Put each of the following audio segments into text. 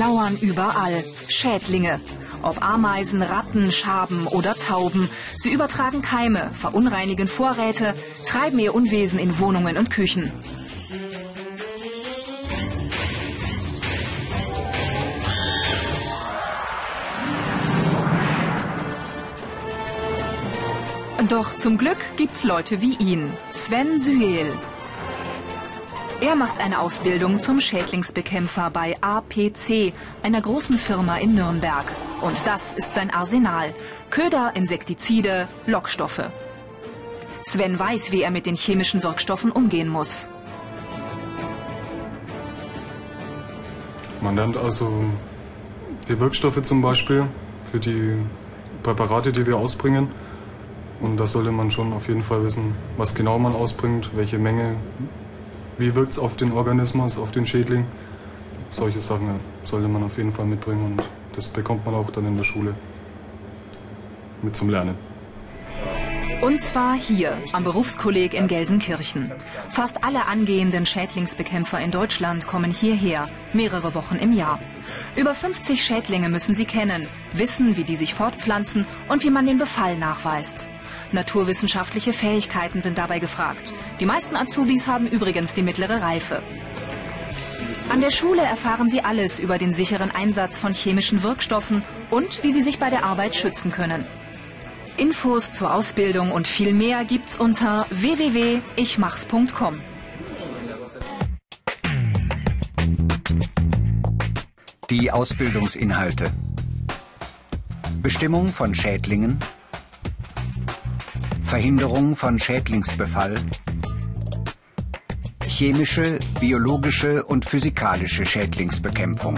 Lauern überall. Schädlinge. Ob Ameisen, Ratten, Schaben oder Tauben. Sie übertragen Keime, verunreinigen Vorräte, treiben ihr Unwesen in Wohnungen und Küchen. Doch zum Glück gibt's Leute wie ihn. Sven Süel. Er macht eine Ausbildung zum Schädlingsbekämpfer bei APC, einer großen Firma in Nürnberg. Und das ist sein Arsenal. Köder, Insektizide, Lockstoffe. Sven weiß, wie er mit den chemischen Wirkstoffen umgehen muss. Man lernt also die Wirkstoffe zum Beispiel für die Präparate, die wir ausbringen. Und da sollte man schon auf jeden Fall wissen, was genau man ausbringt, welche Menge, wie wirkt es auf den Organismus, auf den Schädling. Solche Sachen sollte man auf jeden Fall mitbringen und das bekommt man auch dann in der Schule mit zum Lernen. Und zwar hier am Berufskolleg in Gelsenkirchen. Fast alle angehenden Schädlingsbekämpfer in Deutschland kommen hierher, mehrere Wochen im Jahr. Über 50 Schädlinge müssen sie kennen, wissen, wie die sich fortpflanzen und wie man den Befall nachweist. Naturwissenschaftliche Fähigkeiten sind dabei gefragt. Die meisten Azubis haben übrigens die mittlere Reife. An der Schule erfahren sie alles über den sicheren Einsatz von chemischen Wirkstoffen und wie sie sich bei der Arbeit schützen können. Infos zur Ausbildung und viel mehr gibt's unter www.ichmachs.com. Die Ausbildungsinhalte. Bestimmung von Schädlingen. Verhinderung von Schädlingsbefall. Chemische, biologische und physikalische Schädlingsbekämpfung.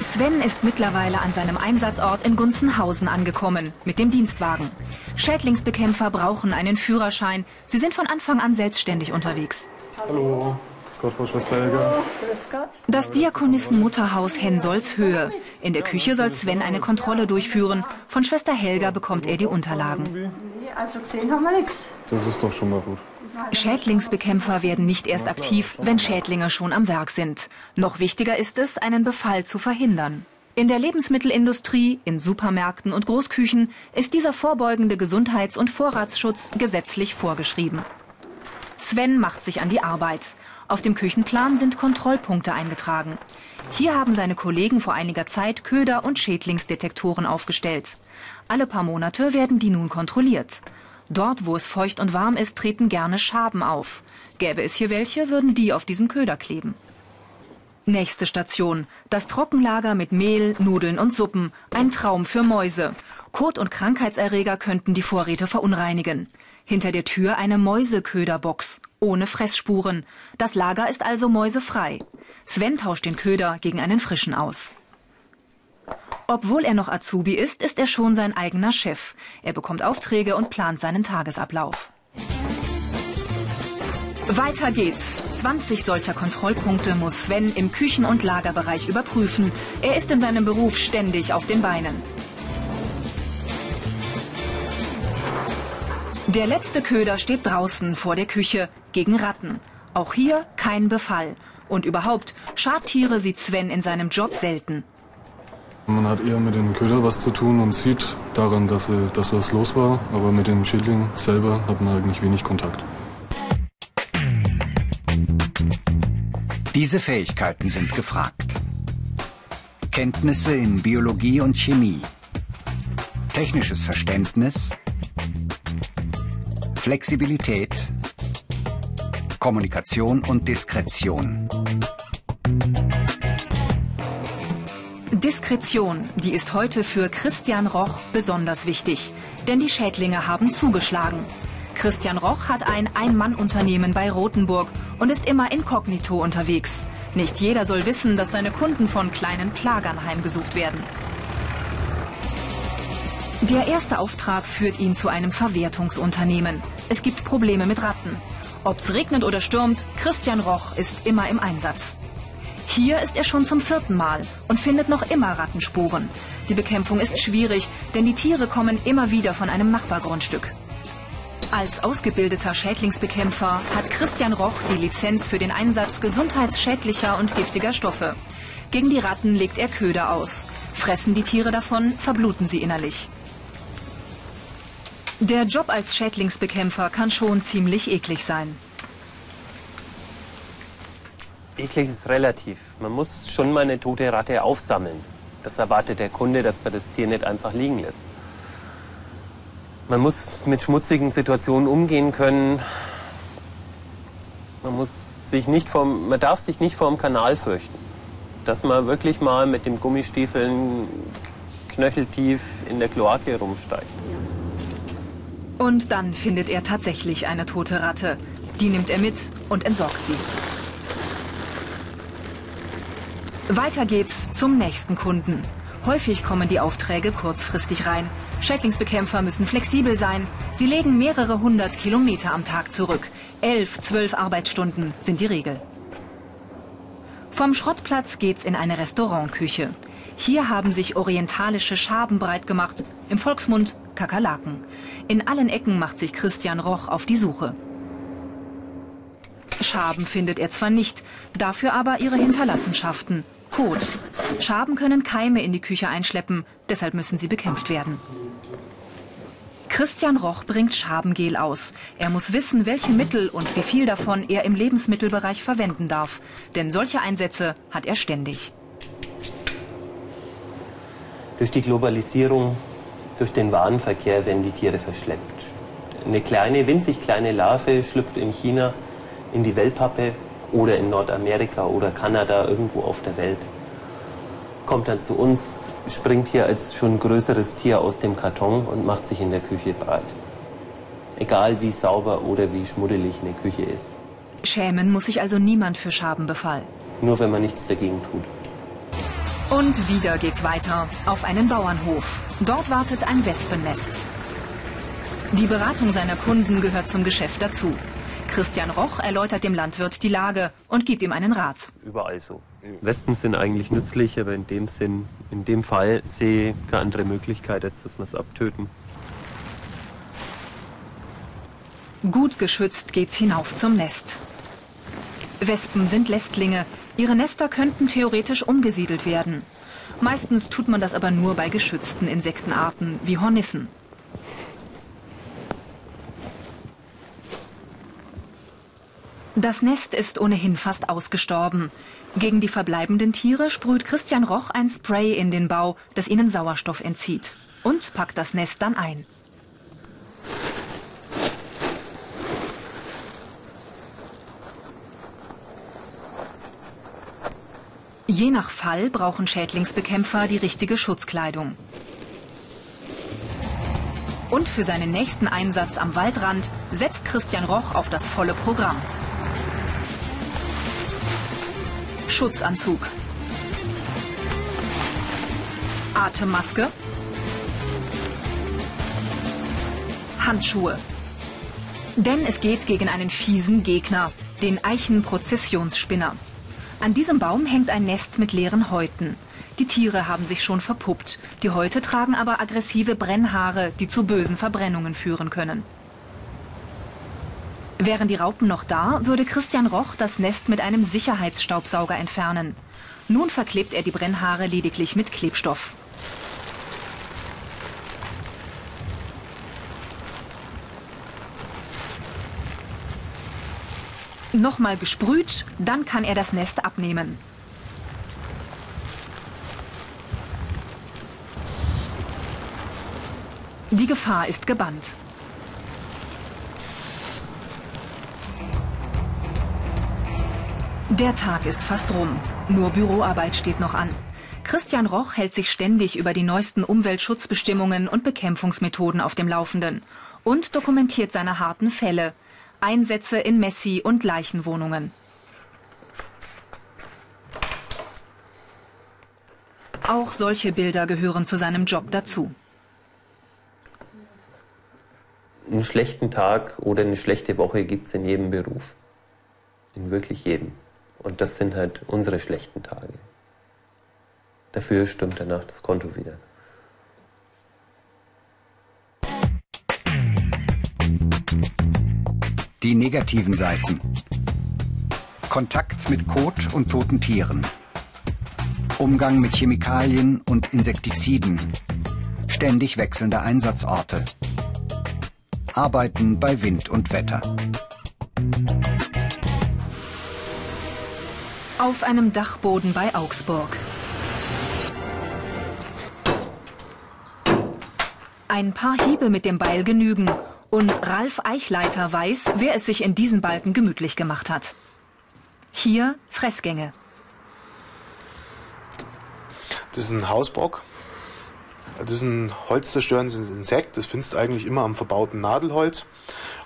Sven ist mittlerweile an seinem Einsatzort in Gunzenhausen angekommen, mit dem Dienstwagen. Schädlingsbekämpfer brauchen einen Führerschein. Sie sind von Anfang an selbstständig unterwegs. Hallo, Gott, Frau Schwester Helga. Das Diakonissen-Mutterhaus Hensolzhöhe. In der Küche soll Sven eine Kontrolle durchführen. Von Schwester Helga bekommt er die Unterlagen. Also gesehen haben wir nichts. Das ist doch schon mal gut. Schädlingsbekämpfer werden nicht erst aktiv, wenn Schädlinge schon am Werk sind. Noch wichtiger ist es, einen Befall zu verhindern. In der Lebensmittelindustrie, in Supermärkten und Großküchen ist dieser vorbeugende Gesundheits- und Vorratsschutz gesetzlich vorgeschrieben. Sven macht sich an die Arbeit. Auf dem Küchenplan sind Kontrollpunkte eingetragen. Hier haben seine Kollegen vor einiger Zeit Köder- und Schädlingsdetektoren aufgestellt. Alle paar Monate werden die nun kontrolliert. Dort, wo es feucht und warm ist, treten gerne Schaben auf. Gäbe es hier welche, würden die auf diesem Köder kleben. Nächste Station. Das Trockenlager mit Mehl, Nudeln und Suppen. Ein Traum für Mäuse. Kot- und Krankheitserreger könnten die Vorräte verunreinigen. Hinter der Tür eine Mäuseköderbox. Ohne Fressspuren. Das Lager ist also mäusefrei. Sven tauscht den Köder gegen einen frischen aus. Obwohl er noch Azubi ist, ist er schon sein eigener Chef. Er bekommt Aufträge und plant seinen Tagesablauf. Weiter geht's. 20 solcher Kontrollpunkte muss Sven im Küchen- und Lagerbereich überprüfen. Er ist in seinem Beruf ständig auf den Beinen. Der letzte Köder steht draußen vor der Küche gegen Ratten. Auch hier kein Befall. Und überhaupt, Schadtiere sieht Sven in seinem Job selten. Man hat eher mit den Köder was zu tun und sieht daran, dass, äh, dass was los war, aber mit den Schädlingen selber hat man eigentlich wenig Kontakt. Diese Fähigkeiten sind gefragt. Kenntnisse in Biologie und Chemie. Technisches Verständnis. Flexibilität. Kommunikation und Diskretion. Diskretion, die ist heute für Christian Roch besonders wichtig. Denn die Schädlinge haben zugeschlagen. Christian Roch hat ein Ein-Mann-Unternehmen bei Rothenburg und ist immer inkognito unterwegs. Nicht jeder soll wissen, dass seine Kunden von kleinen Plagern heimgesucht werden. Der erste Auftrag führt ihn zu einem Verwertungsunternehmen. Es gibt Probleme mit Ratten. Ob's regnet oder stürmt, Christian Roch ist immer im Einsatz. Hier ist er schon zum vierten Mal und findet noch immer Rattenspuren. Die Bekämpfung ist schwierig, denn die Tiere kommen immer wieder von einem Nachbargrundstück. Als ausgebildeter Schädlingsbekämpfer hat Christian Roch die Lizenz für den Einsatz gesundheitsschädlicher und giftiger Stoffe. Gegen die Ratten legt er Köder aus. Fressen die Tiere davon, verbluten sie innerlich. Der Job als Schädlingsbekämpfer kann schon ziemlich eklig sein. Eklig ist relativ. Man muss schon mal eine tote Ratte aufsammeln. Das erwartet der Kunde, dass man das Tier nicht einfach liegen lässt. Man muss mit schmutzigen Situationen umgehen können. Man, muss sich nicht vom, man darf sich nicht vor dem Kanal fürchten. Dass man wirklich mal mit dem Gummistiefeln knöcheltief in der Kloake rumsteigt. Und dann findet er tatsächlich eine tote Ratte. Die nimmt er mit und entsorgt sie. Weiter geht's zum nächsten Kunden. Häufig kommen die Aufträge kurzfristig rein. Schädlingsbekämpfer müssen flexibel sein. Sie legen mehrere hundert Kilometer am Tag zurück. Elf, zwölf Arbeitsstunden sind die Regel. Vom Schrottplatz geht's in eine Restaurantküche. Hier haben sich orientalische Schaben breit gemacht, im Volksmund Kakerlaken. In allen Ecken macht sich Christian Roch auf die Suche. Schaben findet er zwar nicht, dafür aber ihre Hinterlassenschaften. Kot. Schaben können Keime in die Küche einschleppen, deshalb müssen sie bekämpft werden. Christian Roch bringt Schabengel aus. Er muss wissen, welche Mittel und wie viel davon er im Lebensmittelbereich verwenden darf. Denn solche Einsätze hat er ständig. Durch die Globalisierung, durch den Warenverkehr werden die Tiere verschleppt. Eine kleine, winzig kleine Larve schlüpft in China in die Wellpappe oder in Nordamerika oder Kanada, irgendwo auf der Welt. Kommt dann zu uns, springt hier als schon größeres Tier aus dem Karton und macht sich in der Küche breit. Egal wie sauber oder wie schmuddelig eine Küche ist. Schämen muss sich also niemand für Schabenbefall. Nur wenn man nichts dagegen tut. Und wieder geht's weiter auf einen Bauernhof. Dort wartet ein Wespennest. Die Beratung seiner Kunden gehört zum Geschäft dazu. Christian Roch erläutert dem Landwirt die Lage und gibt ihm einen Rat. Überall so. Wespen sind eigentlich nützlich, aber in dem Sinn, in dem Fall sehe ich keine andere Möglichkeit, als dass wir es abtöten. Gut geschützt geht's hinauf zum Nest. Wespen sind Lästlinge. Ihre Nester könnten theoretisch umgesiedelt werden. Meistens tut man das aber nur bei geschützten Insektenarten wie Hornissen. Das Nest ist ohnehin fast ausgestorben. Gegen die verbleibenden Tiere sprüht Christian Roch ein Spray in den Bau, das ihnen Sauerstoff entzieht. Und packt das Nest dann ein. Je nach Fall brauchen Schädlingsbekämpfer die richtige Schutzkleidung. Und für seinen nächsten Einsatz am Waldrand setzt Christian Roch auf das volle Programm. Schutzanzug. Atemmaske. Handschuhe. Denn es geht gegen einen fiesen Gegner, den Eichenprozessionsspinner. An diesem Baum hängt ein Nest mit leeren Häuten. Die Tiere haben sich schon verpuppt. Die Häute tragen aber aggressive Brennhaare, die zu bösen Verbrennungen führen können. Wären die Raupen noch da, würde Christian Roch das Nest mit einem Sicherheitsstaubsauger entfernen. Nun verklebt er die Brennhaare lediglich mit Klebstoff. Nochmal gesprüht, dann kann er das Nest abnehmen. Die Gefahr ist gebannt. Der Tag ist fast rum. Nur Büroarbeit steht noch an. Christian Roch hält sich ständig über die neuesten Umweltschutzbestimmungen und Bekämpfungsmethoden auf dem Laufenden und dokumentiert seine harten Fälle. Einsätze in Messi- und Leichenwohnungen. Auch solche Bilder gehören zu seinem Job dazu. Einen schlechten Tag oder eine schlechte Woche gibt es in jedem Beruf. In wirklich jedem. Und das sind halt unsere schlechten Tage. Dafür stimmt danach das Konto wieder. Die negativen Seiten. Kontakt mit Kot und toten Tieren. Umgang mit Chemikalien und Insektiziden. Ständig wechselnde Einsatzorte. Arbeiten bei Wind und Wetter. Auf einem Dachboden bei Augsburg. Ein paar Hiebe mit dem Beil genügen und Ralf Eichleiter weiß, wer es sich in diesen Balken gemütlich gemacht hat. Hier Fressgänge. Das ist ein Hausbock. Das ist ein holzzerstörendes Insekt. Das findest du eigentlich immer am verbauten Nadelholz.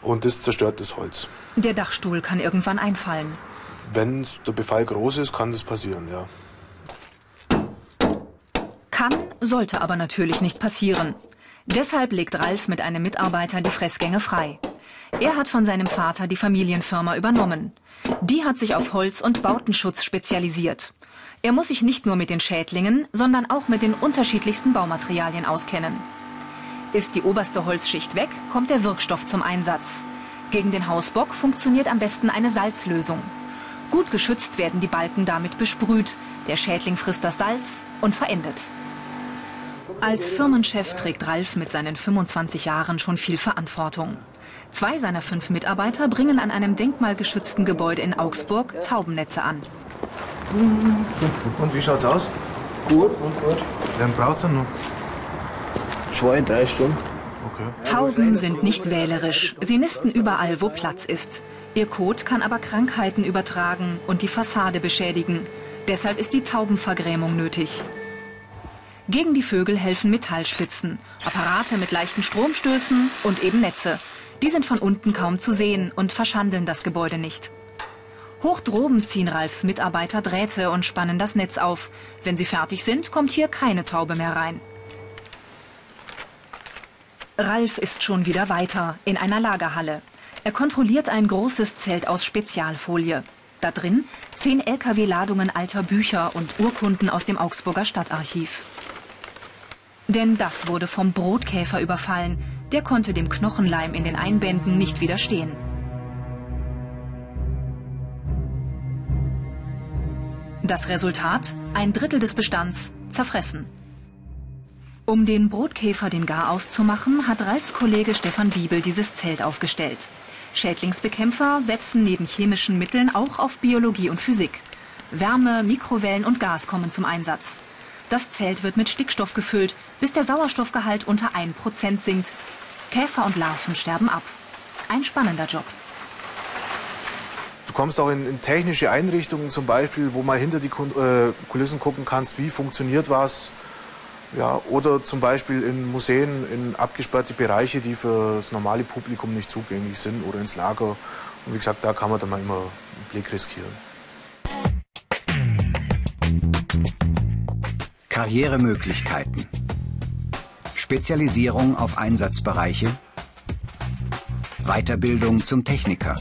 Und das zerstört das Holz. Der Dachstuhl kann irgendwann einfallen. Wenn der Befall groß ist, kann das passieren, ja. Kann, sollte aber natürlich nicht passieren. Deshalb legt Ralf mit einem Mitarbeiter die Fressgänge frei. Er hat von seinem Vater die Familienfirma übernommen. Die hat sich auf Holz- und Bautenschutz spezialisiert. Er muss sich nicht nur mit den Schädlingen, sondern auch mit den unterschiedlichsten Baumaterialien auskennen. Ist die oberste Holzschicht weg, kommt der Wirkstoff zum Einsatz. Gegen den Hausbock funktioniert am besten eine Salzlösung. Gut geschützt werden die Balken damit besprüht. Der Schädling frisst das Salz und verendet. Als Firmenchef trägt Ralf mit seinen 25 Jahren schon viel Verantwortung. Zwei seiner fünf Mitarbeiter bringen an einem denkmalgeschützten Gebäude in Augsburg Taubennetze an. Und wie schaut's aus? Gut und gut. Wie lange braucht's denn noch? Zwei, drei Stunden. Okay. Tauben sind nicht wählerisch. Sie nisten überall, wo Platz ist. Ihr Kot kann aber Krankheiten übertragen und die Fassade beschädigen. Deshalb ist die Taubenvergrämung nötig. Gegen die Vögel helfen Metallspitzen, Apparate mit leichten Stromstößen und eben Netze. Die sind von unten kaum zu sehen und verschandeln das Gebäude nicht. Hoch droben ziehen Ralfs Mitarbeiter Drähte und spannen das Netz auf. Wenn sie fertig sind, kommt hier keine Taube mehr rein. Ralf ist schon wieder weiter, in einer Lagerhalle. Er kontrolliert ein großes Zelt aus Spezialfolie. Da drin zehn Lkw-Ladungen alter Bücher und Urkunden aus dem Augsburger Stadtarchiv. Denn das wurde vom Brotkäfer überfallen. Der konnte dem Knochenleim in den Einbänden nicht widerstehen. Das Resultat? Ein Drittel des Bestands zerfressen. Um den Brotkäfer den Garaus zu machen, hat Ralfs Kollege Stefan Biebel dieses Zelt aufgestellt. Schädlingsbekämpfer setzen neben chemischen Mitteln auch auf Biologie und Physik. Wärme, Mikrowellen und Gas kommen zum Einsatz. Das Zelt wird mit Stickstoff gefüllt, bis der Sauerstoffgehalt unter 1% sinkt. Käfer und Larven sterben ab. Ein spannender Job. Du kommst auch in, in technische Einrichtungen zum Beispiel, wo mal hinter die äh, Kulissen gucken kannst, wie funktioniert was. Ja, oder zum Beispiel in Museen, in abgesperrte Bereiche, die für das normale Publikum nicht zugänglich sind oder ins Lager. Und wie gesagt, da kann man dann mal immer einen Blick riskieren. Karrieremöglichkeiten. Spezialisierung auf Einsatzbereiche. Weiterbildung zum Techniker.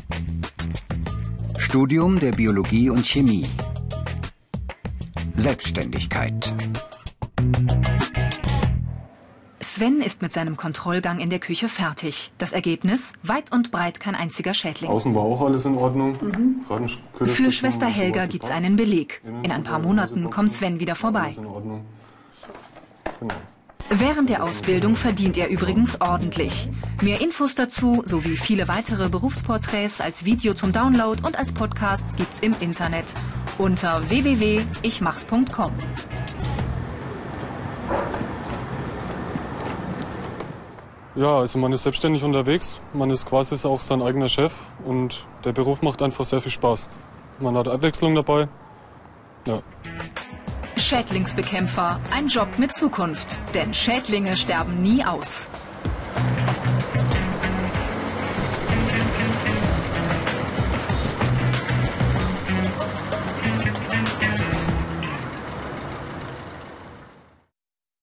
Studium der Biologie und Chemie. Selbstständigkeit. Sven ist mit seinem Kontrollgang in der Küche fertig. Das Ergebnis? Weit und breit kein einziger Schädling. Außen war auch alles in Ordnung. Mhm. Für Schwester Helga gibt es einen Beleg. In ein paar Monaten kommt Sven wieder vorbei. Genau. Während der Ausbildung verdient er übrigens ordentlich. Mehr Infos dazu sowie viele weitere Berufsporträts als Video zum Download und als Podcast gibt's im Internet unter www.ichmachs.com. Ja, also man ist selbstständig unterwegs, man ist quasi auch sein eigener Chef und der Beruf macht einfach sehr viel Spaß. Man hat Abwechslung dabei. Ja. Schädlingsbekämpfer, ein Job mit Zukunft, denn Schädlinge sterben nie aus.